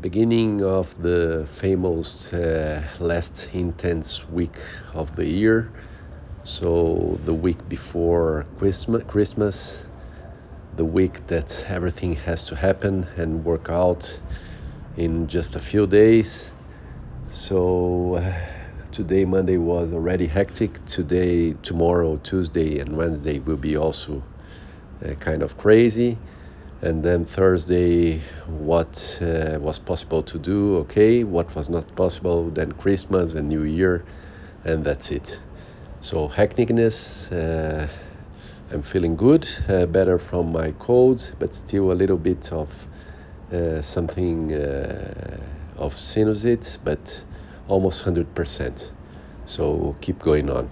beginning of the famous uh, last intense week of the year. So the week before Christmas, the week that everything has to happen and work out in just a few days. So uh, today, Monday was already hectic. Today, tomorrow, Tuesday, and Wednesday will be also uh, kind of crazy and then Thursday what uh, was possible to do? Okay what was not possible? Then Christmas and New Year and that's it. So hecticness uh, I'm feeling good uh, better from my cold but still a little bit of uh, something uh, of sinusite but almost 100% so keep going on